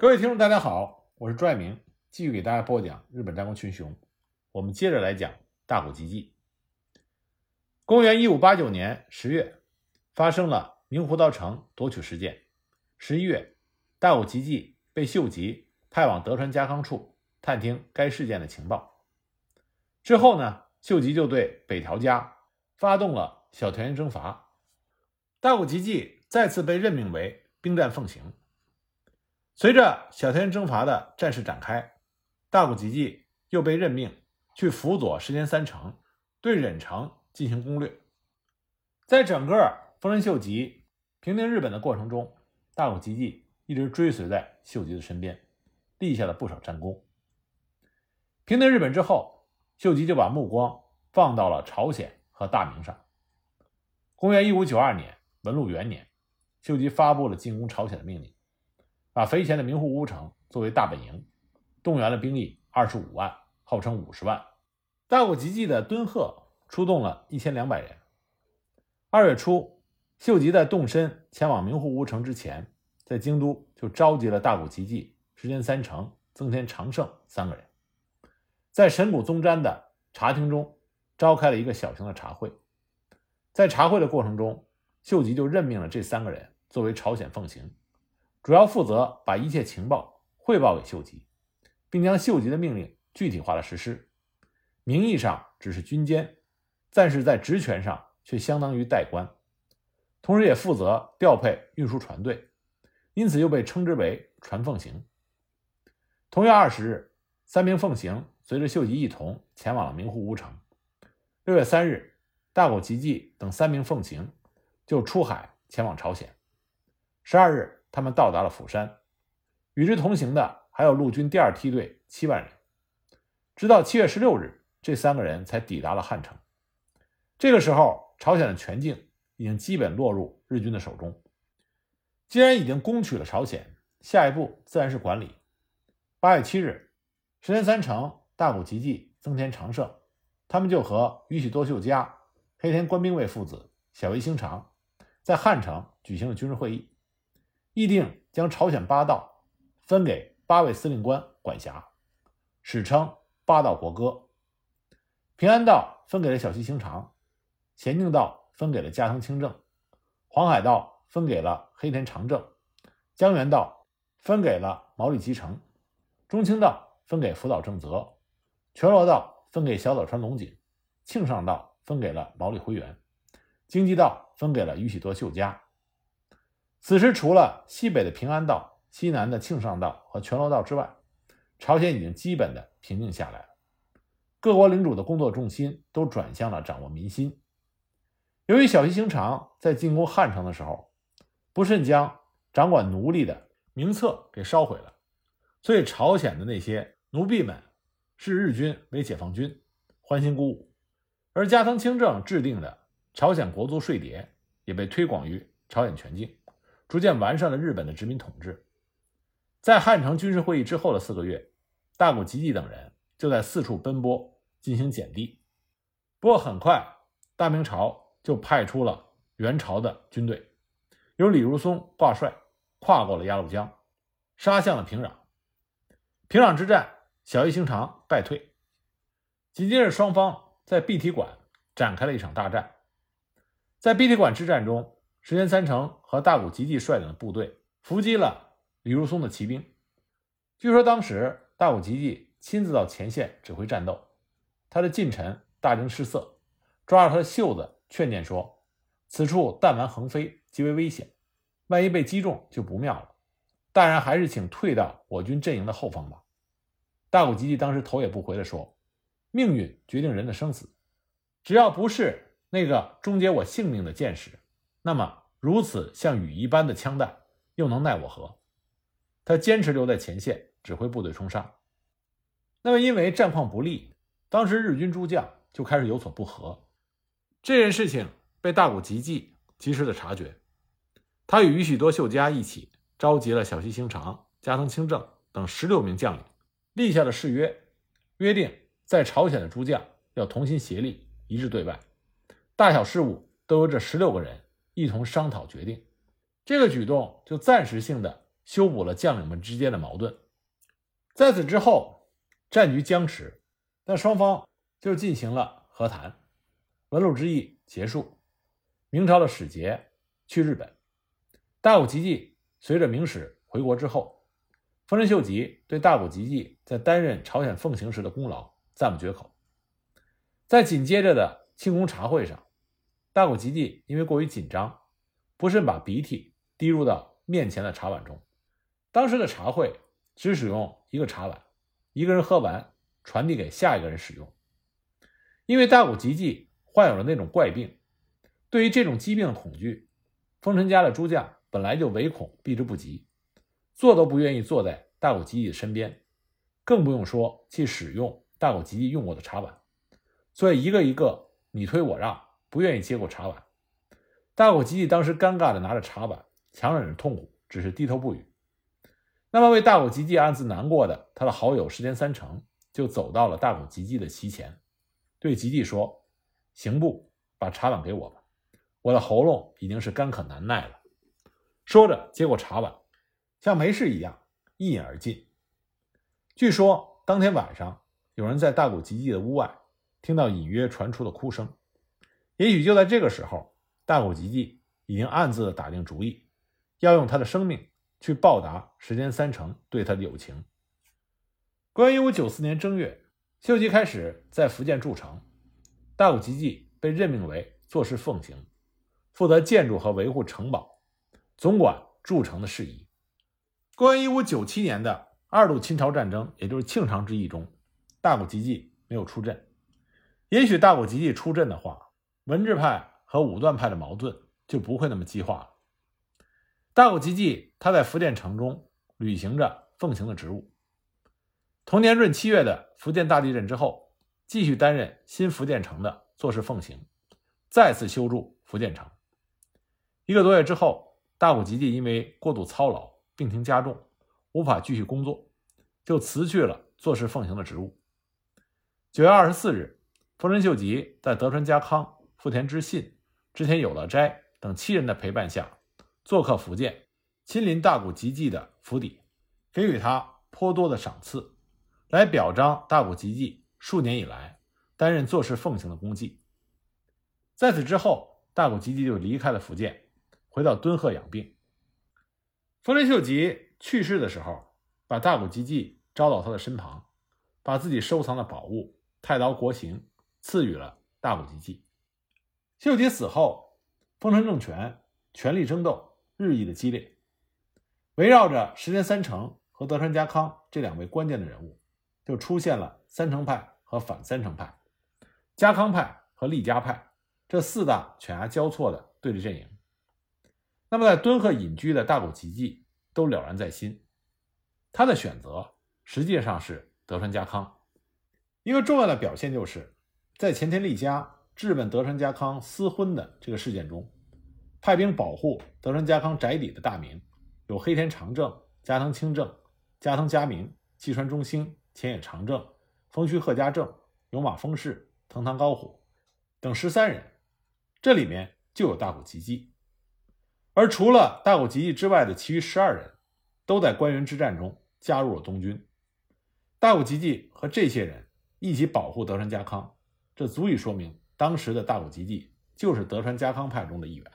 各位听众，大家好，我是朱爱明，继续给大家播讲日本战国群雄。我们接着来讲大谷吉继。公元一五八九年十月，发生了明湖道城夺取事件。十一月，大谷吉继被秀吉派往德川家康处探听该事件的情报。之后呢，秀吉就对北条家发动了小田原征伐。大谷吉继再次被任命为兵站奉行。随着小田征伐的战事展开，大谷吉继又被任命去辅佐石田三成，对忍城进行攻略。在整个丰臣秀吉平定日本的过程中，大谷吉继一直追随在秀吉的身边，立下了不少战功。平定日本之后，秀吉就把目光放到了朝鲜和大明上。公元一五九二年文禄元年，秀吉发布了进攻朝鲜的命令。把肥前的名护屋城作为大本营，动员了兵力二十五万，号称五十万。大谷吉继的敦贺出动了一千两百人。二月初，秀吉在动身前往名护屋城之前，在京都就召集了大谷吉继、石田三成、增田长盛三个人，在神谷宗瞻的茶厅中召开了一个小型的茶会。在茶会的过程中，秀吉就任命了这三个人作为朝鲜奉行。主要负责把一切情报汇报给秀吉，并将秀吉的命令具体化的实施。名义上只是军监，但是在职权上却相当于代官，同时也负责调配运输船队，因此又被称之为船奉行。同月二十日，三名奉行随着秀吉一同前往了名护屋城。六月三日，大谷吉继等三名奉行就出海前往朝鲜。十二日。他们到达了釜山，与之同行的还有陆军第二梯队七万人。直到七月十六日，这三个人才抵达了汉城。这个时候，朝鲜的全境已经基本落入日军的手中。既然已经攻取了朝鲜，下一步自然是管理。八月七日，石田三成、大谷吉继、增田长盛，他们就和宇喜多秀家、黑田官兵卫父子、小尾兴长，在汉城举行了军事会议。议定将朝鲜八道分给八位司令官管辖，史称八道国歌。平安道分给了小西行长，咸镜道分给了加藤清正，黄海道分给了黑田长政，江原道分给了毛利吉成，中清道分给福岛正则，全罗道分给小早川龙井，庆尚道分给了毛利辉元，京畿道分给了宇喜多秀家。此时，除了西北的平安道、西南的庆尚道和全罗道之外，朝鲜已经基本的平静下来了。各国领主的工作重心都转向了掌握民心。由于小西行长在进攻汉城的时候，不慎将掌管奴隶的名册给烧毁了，所以朝鲜的那些奴婢们视日军为解放军，欢欣鼓舞。而加藤清正制定的朝鲜国族税牒也被推广于朝鲜全境。逐渐完善了日本的殖民统治。在汉城军事会议之后的四个月，大谷吉继等人就在四处奔波进行减地。不过很快，大明朝就派出了援朝的军队，由李如松挂帅，跨过了鸭绿江，杀向了平壤。平壤之战，小西行长败退。紧接着，双方在碧提馆展开了一场大战。在碧提馆之战中，石田三成和大谷吉继率领的部队伏击了李如松的骑兵。据说当时大谷吉继亲自到前线指挥战斗，他的近臣大惊失色，抓着他的袖子劝谏说：“此处弹丸横飞，极为危险，万一被击中就不妙了。大人还是请退到我军阵营的后方吧。”大谷吉继当时头也不回地说：“命运决定人的生死，只要不是那个终结我性命的箭矢。”那么，如此像雨一般的枪弹，又能奈我何？他坚持留在前线指挥部队冲杀。那么，因为战况不利，当时日军诸将就开始有所不和。这件事情被大谷吉继及时的察觉，他与宇喜多秀家一起召集了小西行长、加藤清正等十六名将领，立下了誓约，约定在朝鲜的诸将要同心协力，一致对外，大小事务都由这十六个人。一同商讨决定，这个举动就暂时性的修补了将领们之间的矛盾。在此之后，战局僵持，但双方就进行了和谈，文禄之役结束。明朝的使节去日本，大谷吉继随着明使回国之后，丰臣秀吉对大谷吉继在担任朝鲜奉行时的功劳赞不绝口。在紧接着的庆功茶会上，大谷吉继因为过于紧张，不慎把鼻涕滴入到面前的茶碗中。当时的茶会只使用一个茶碗，一个人喝完传递给下一个人使用。因为大谷吉继患有了那种怪病。对于这种疾病的恐惧，丰臣家的诸将本来就唯恐避之不及，坐都不愿意坐在大谷吉继的身边，更不用说去使用大谷吉继用过的茶碗，所以一个一个你推我让，不愿意接过茶碗。大谷吉吉当时尴尬的拿着茶碗，强忍着痛苦，只是低头不语。那么为大谷吉吉暗自难过的他的好友石田三成就走到了大谷吉吉的席前，对吉吉说：“刑部把茶碗给我吧。”我的喉咙已经是干渴难耐了。说着，接过茶碗，像没事一样一饮而尽。据说当天晚上，有人在大谷吉吉的屋外听到隐约传出的哭声。也许就在这个时候，大谷吉继已经暗自打定主意，要用他的生命去报答时间三成对他的友情。公元一五九四年正月，秀吉开始在福建筑城，大谷吉继被任命为做事奉行。负责建筑和维护城堡，总管筑城的事宜。公元一五九七年的二度侵朝战争，也就是庆长之役中，大谷吉继没有出阵。也许大谷吉继出阵的话，文治派和武断派的矛盾就不会那么激化了。大谷吉继他在福建城中履行着奉行的职务。同年闰七月的福建大地震之后，继续担任新福建城的做事奉行，再次修筑福建城。一个多月之后，大谷吉继因为过度操劳，病情加重，无法继续工作，就辞去了做事奉行的职务。九月二十四日，丰臣秀吉在德川家康、富田知信、织田有乐斋等七人的陪伴下，做客福建，亲临大谷吉继的府邸，给予他颇多的赏赐，来表彰大谷吉继数年以来担任做事奉行的功绩。在此之后，大谷吉继就离开了福建。回到敦贺养病。丰臣秀吉去世的时候，把大谷吉继招到他的身旁，把自己收藏的宝物太刀国行赐予了大谷吉继。秀吉死后，丰臣政权权力争斗日益的激烈，围绕着石田三成和德川家康这两位关键的人物，就出现了三成派和反三成派、家康派和利家派这四大犬牙交错的对立阵营。那么，在敦贺隐居的大谷吉继都了然在心，他的选择实际上是德川家康。一个重要的表现就是，在前田利家质问德川家康私婚的这个事件中，派兵保护德川家康宅邸的大名有黑田长政、加藤清正、加藤嘉明、细川忠兴、前野长政、丰须贺家政、有马丰士、藤堂高虎等十三人，这里面就有大谷吉继。而除了大谷吉继之外的其余十二人，都在关原之战中加入了东军。大谷吉继和这些人一起保护德川家康，这足以说明当时的大谷吉继就是德川家康派中的一员。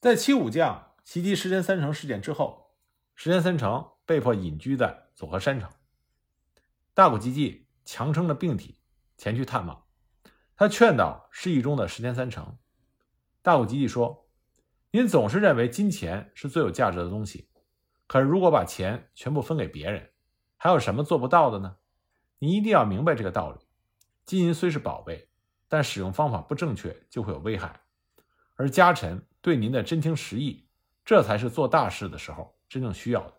在七武将袭击石田三成事件之后，石田三成被迫隐居在佐贺山城。大谷吉继强撑着病体前去探望，他劝导失意中的石田三成。大谷吉继说。您总是认为金钱是最有价值的东西，可是如果把钱全部分给别人，还有什么做不到的呢？你一定要明白这个道理。金银虽是宝贝，但使用方法不正确就会有危害。而家臣对您的真情实意，这才是做大事的时候真正需要的。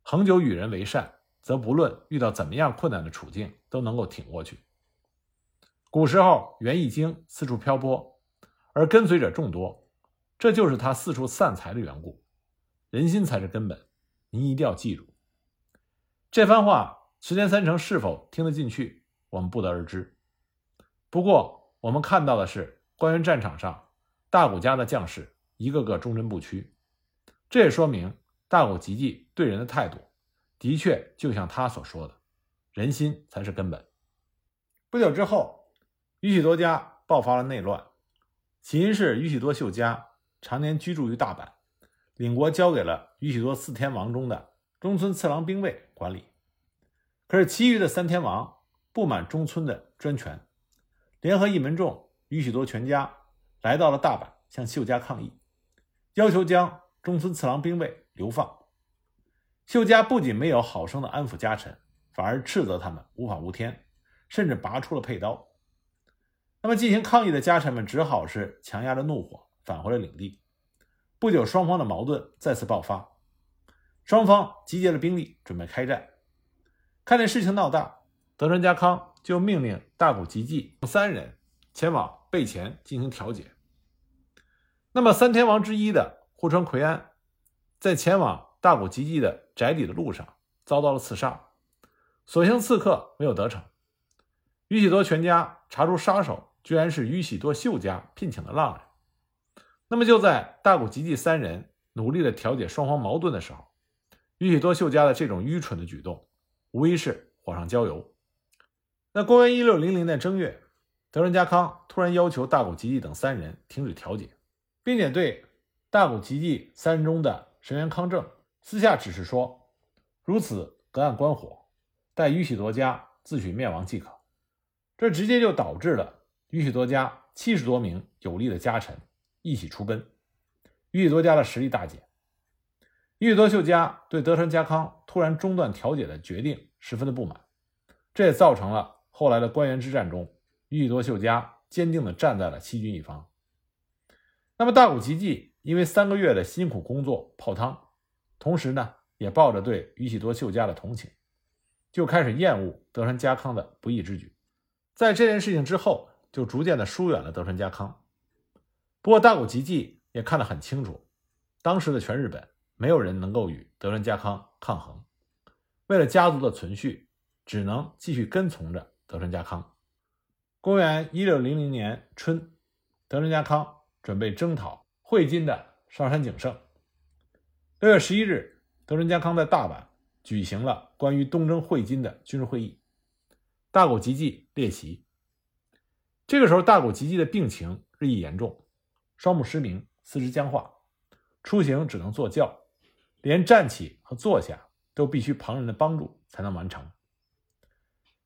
恒久与人为善，则不论遇到怎么样困难的处境，都能够挺过去。古时候，袁义经四处漂泊，而跟随者众多。这就是他四处散财的缘故，人心才是根本，您一定要记住。这番话，石田三成是否听得进去，我们不得而知。不过，我们看到的是关原战场上大谷家的将士一个个忠贞不屈，这也说明大谷吉继对人的态度，的确就像他所说的，人心才是根本。不久之后，宇喜多家爆发了内乱，起因是宇喜多秀家常年居住于大阪，领国交给了宇喜多四天王中的中村次郎兵卫管理。可是其余的三天王不满中村的专权，联合一门众与许多全家来到了大阪，向秀家抗议，要求将中村次郎兵卫流放。秀家不仅没有好生的安抚家臣，反而斥责他们无法无天，甚至拔出了佩刀。那么进行抗议的家臣们只好是强压着怒火返回了领地。不久，双方的矛盾再次爆发，双方集结了兵力准备开战。看见事情闹大，德川家康就命令大谷吉继三人前往备前进行调解。那么三天王之一的户川奎安，在前往大谷吉继的宅邸的路上遭到了刺杀，所幸刺客没有得逞。宇喜多全家查出杀手居然是宇喜多秀家聘请的浪人。那么就在大谷吉继三人努力的调解双方矛盾的时候，宇喜多秀家的这种愚蠢的举动。无疑是火上浇油。那公元一六零零年正月，德川家康突然要求大谷吉继等三人停止调解，并且对大谷吉继三人中的神原康正私下指示说：“如此隔岸观火，待宇喜多家自取灭亡即可。”这直接就导致了宇喜多家七十多名有力的家臣一起出奔，宇喜多家的实力大减。宇喜多秀家对德川家康突然中断调解的决定十分的不满，这也造成了后来的关原之战中，宇多秀家坚定地站在了七军一方。那么大谷吉继因为三个月的辛苦工作泡汤，同时呢也抱着对宇喜多秀家的同情，就开始厌恶德川家康的不义之举，在这件事情之后，就逐渐的疏远了德川家康。不过大谷吉继也看得很清楚，当时的全日本。没有人能够与德川家康抗衡，为了家族的存续，只能继续跟从着德川家康。公元一六零零年春，德川家康准备征讨会津的上杉景胜。六月十一日，德川家康在大阪举行了关于东征会津的军事会议，大谷吉继列席。这个时候，大谷吉继的病情日益严重，双目失明，四肢僵化，出行只能坐轿。连站起和坐下都必须旁人的帮助才能完成。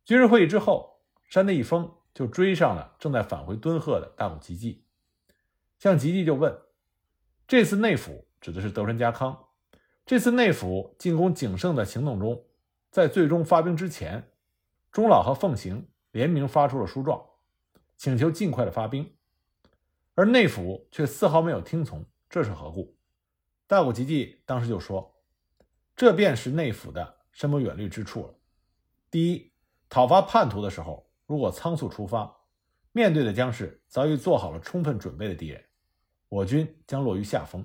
军事会议之后，山内一丰就追上了正在返回敦贺的大谷吉继，向吉继就问：“这次内府指的是德川家康，这次内府进攻景胜的行动中，在最终发兵之前，中老和奉行联名发出了书状，请求尽快的发兵，而内府却丝毫没有听从，这是何故？”大谷吉继当时就说：“这便是内府的深谋远虑之处了。第一，讨伐叛徒的时候，如果仓促出发，面对的将是早已做好了充分准备的敌人，我军将落于下风。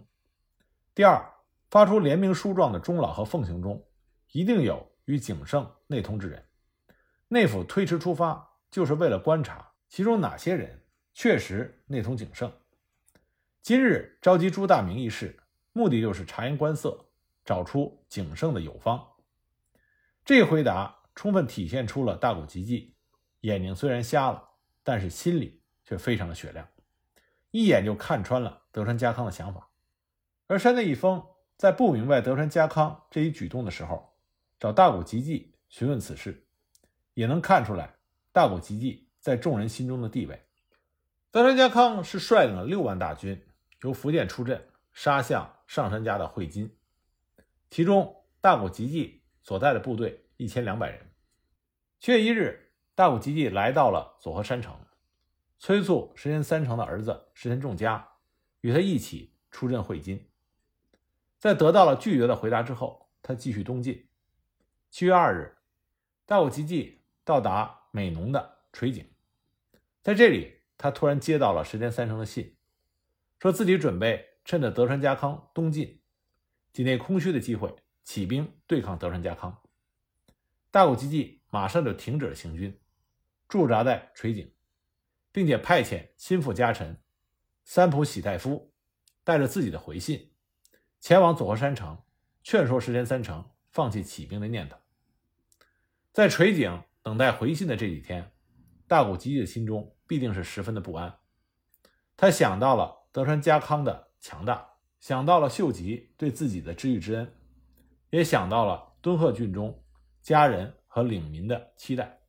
第二，发出联名书状的中老和奉行中，一定有与景胜内通之人。内府推迟出发，就是为了观察其中哪些人确实内通景胜。今日召集朱大明一事。”目的就是察言观色，找出景胜的友方。这回答充分体现出了大谷吉继眼睛虽然瞎了，但是心里却非常的雪亮，一眼就看穿了德川家康的想法。而山内一丰在不明白德川家康这一举动的时候，找大谷吉继询问此事，也能看出来大谷吉继在众人心中的地位。德川家康是率领了六万大军由福建出阵。杀向上杉家的会津，其中大谷吉继所在的部队一千两百人。七月一日，大谷吉继来到了佐贺山城，催促石田三成的儿子石田重家与他一起出阵会津。在得到了拒绝的回答之后，他继续东进。七月二日，大谷吉继到达美浓的垂井，在这里，他突然接到了石田三成的信，说自己准备。趁着德川家康东进，境内空虚的机会，起兵对抗德川家康。大谷吉继马上就停止了行军，驻扎在垂井，并且派遣心腹家臣三浦喜太夫带着自己的回信，前往佐贺山城，劝说石田三成放弃起兵的念头。在垂井等待回信的这几天，大谷吉继的心中必定是十分的不安。他想到了德川家康的强大，想到了秀吉对自己的知遇之恩，也想到了敦贺郡中家人和领民的期待。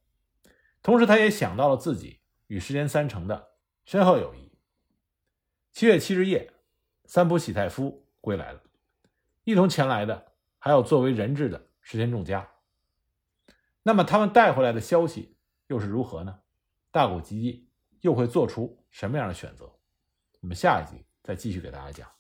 同时，他也想到了自己与石田三成的深厚友谊。七月七日夜，三浦喜太夫归来了，一同前来的还有作为人质的石田重家。那么，他们带回来的消息又是如何呢？大谷吉继又会做出什么样的选择？我们下一集再继续给大家讲。